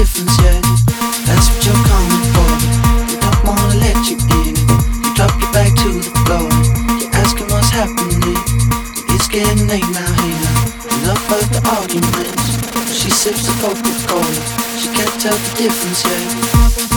That's what you're coming for. We don't wanna let you in. You drop your back to the floor. You're asking what's happening. It's getting late now here. Enough of the arguments. She sips the Coca-Cola. She can't tell the difference, yeah.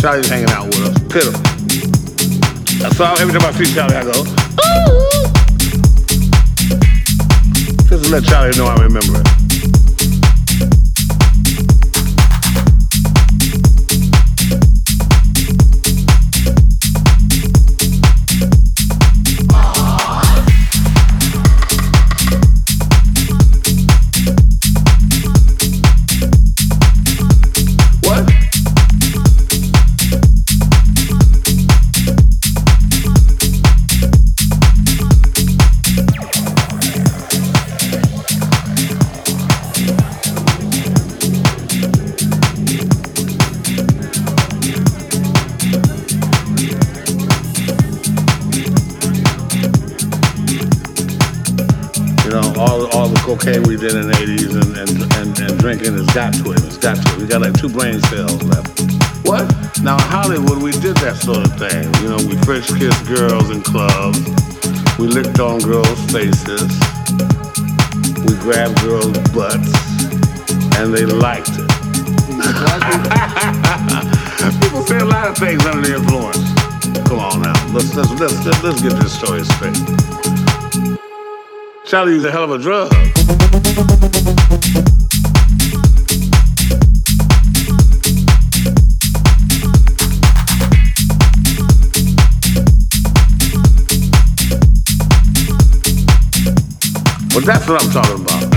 Charlie's hanging out with us. Pitiful. So every time I see Charlie, I go, Used a hell of a drug. Well, that's what I'm talking about.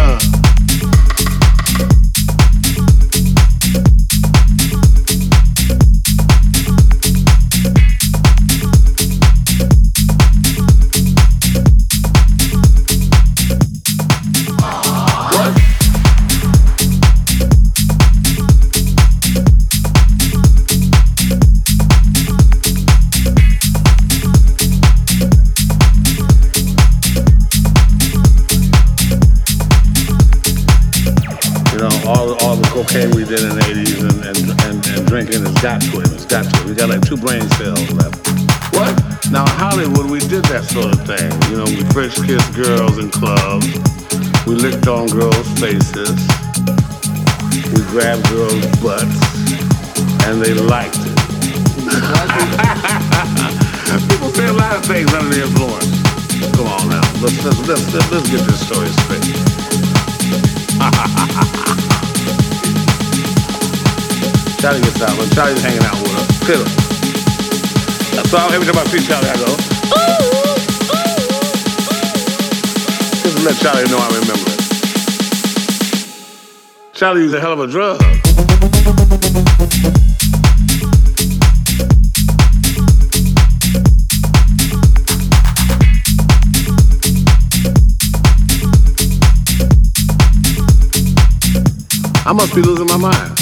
Got to it. It's got to it. We got like two brain cells left. What? Now in Hollywood, we did that sort of thing. You know, we French kissed girls in clubs. We licked on girls' faces. We grabbed girls' butts, and they liked it. People say a lot of things under the influence. Come on now, let's let's let's, let's get this story straight. Charlie gets out, Charlie's hanging out with us. Pitiful. So every time I see Charlie, I go, ooh, Just to let Charlie know I remember it. Charlie a hell of a drug. I must be losing my mind.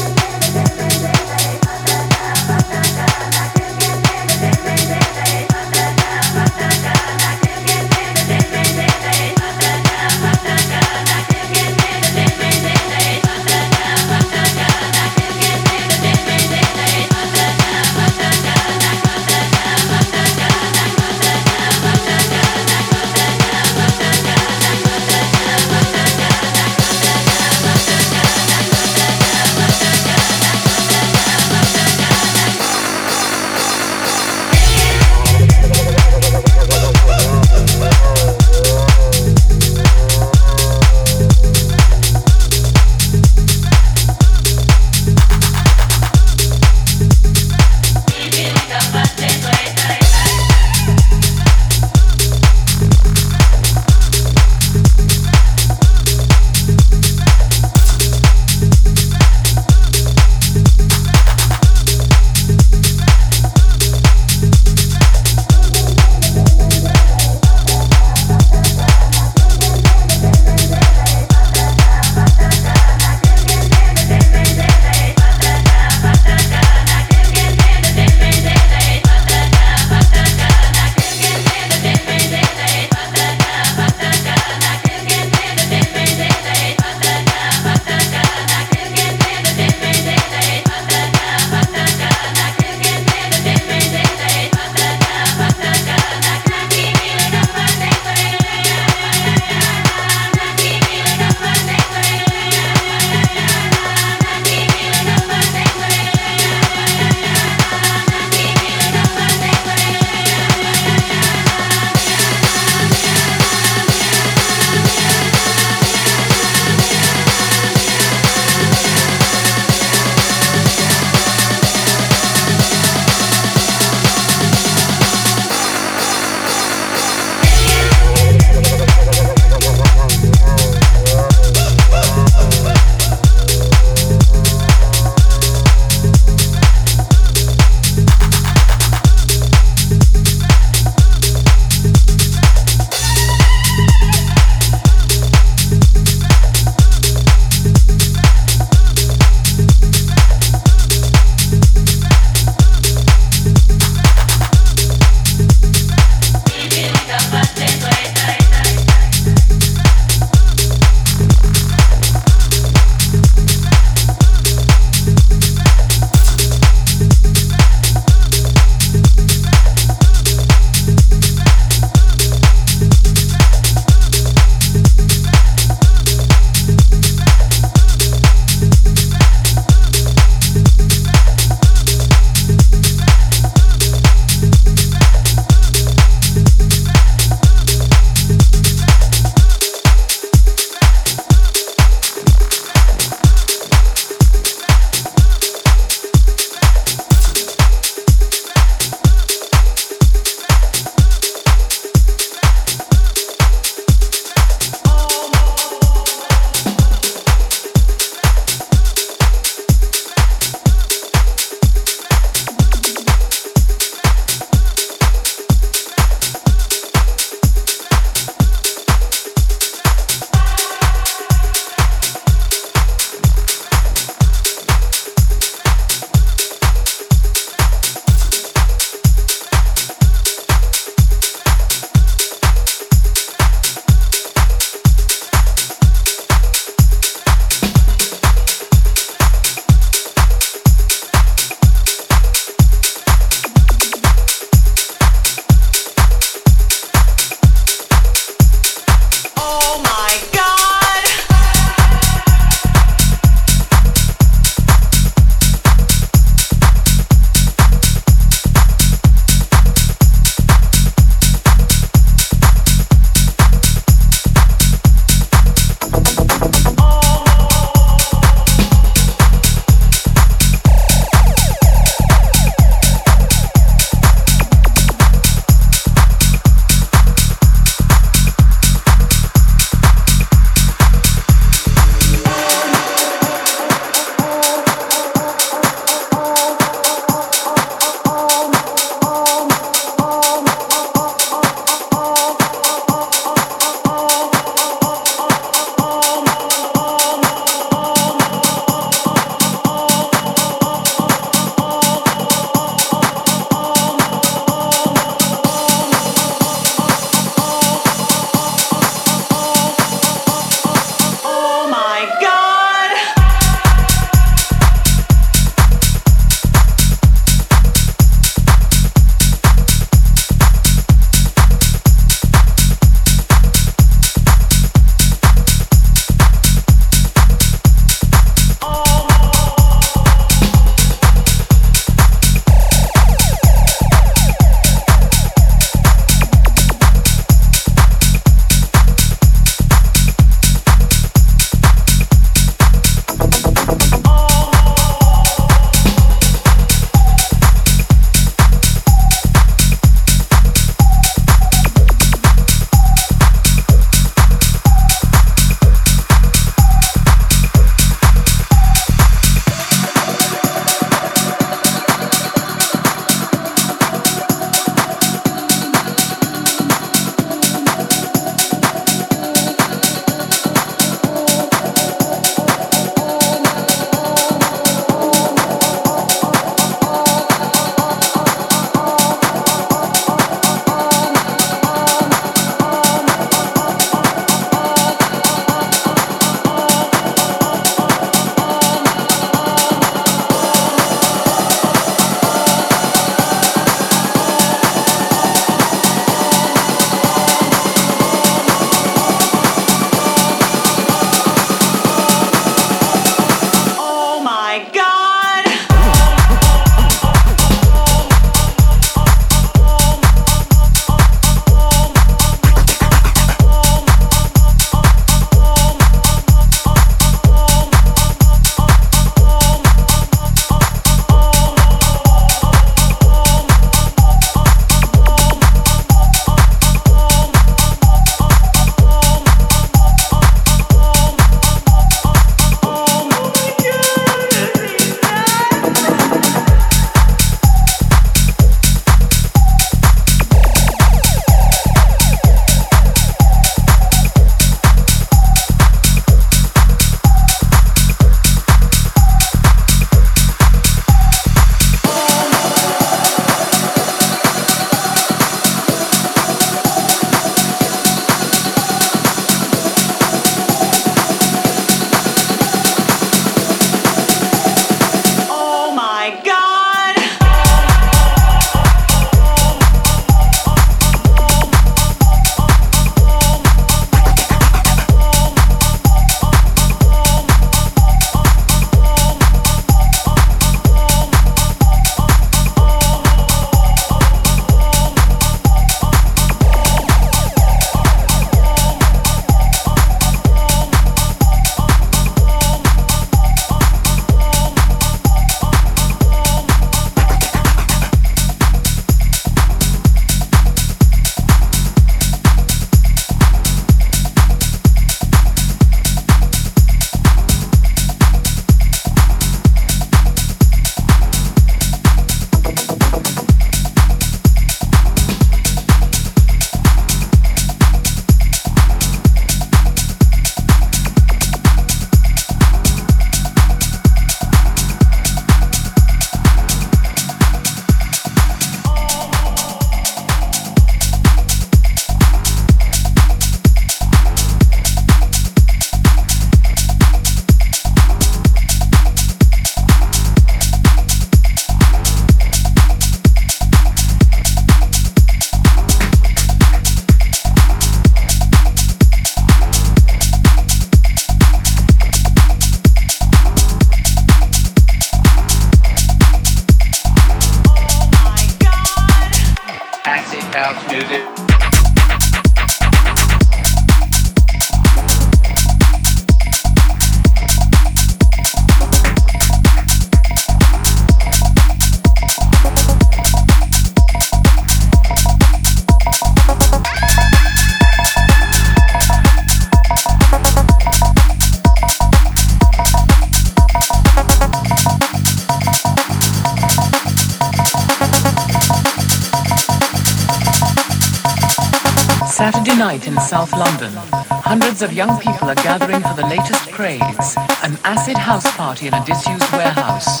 Party in a disused warehouse.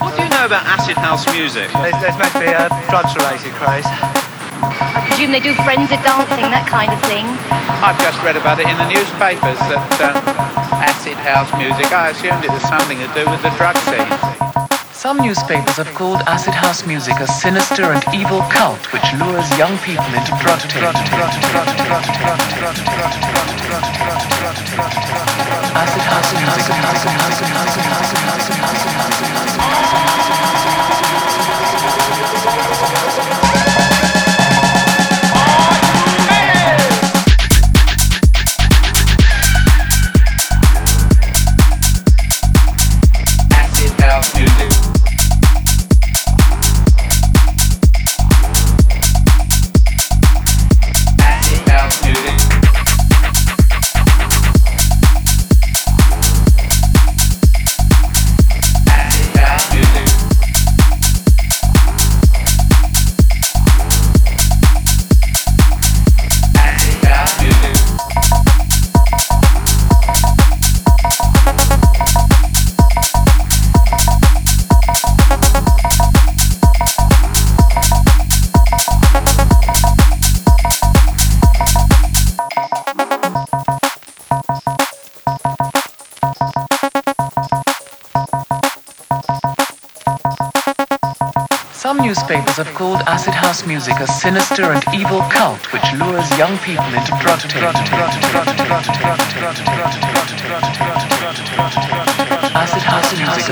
What do you know about acid house music? There's, there's meant to be a drugs-related craze. I presume they do frenzied dancing, that kind of thing. I've just read about it in the newspapers that uh, acid house music, I assumed it was something to do with the drug scene. Some newspapers have called acid house music a sinister and evil cult which lures young people into drug taking. Called acid house music a sinister and evil cult which lures young people into drug. Acid house music,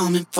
coming for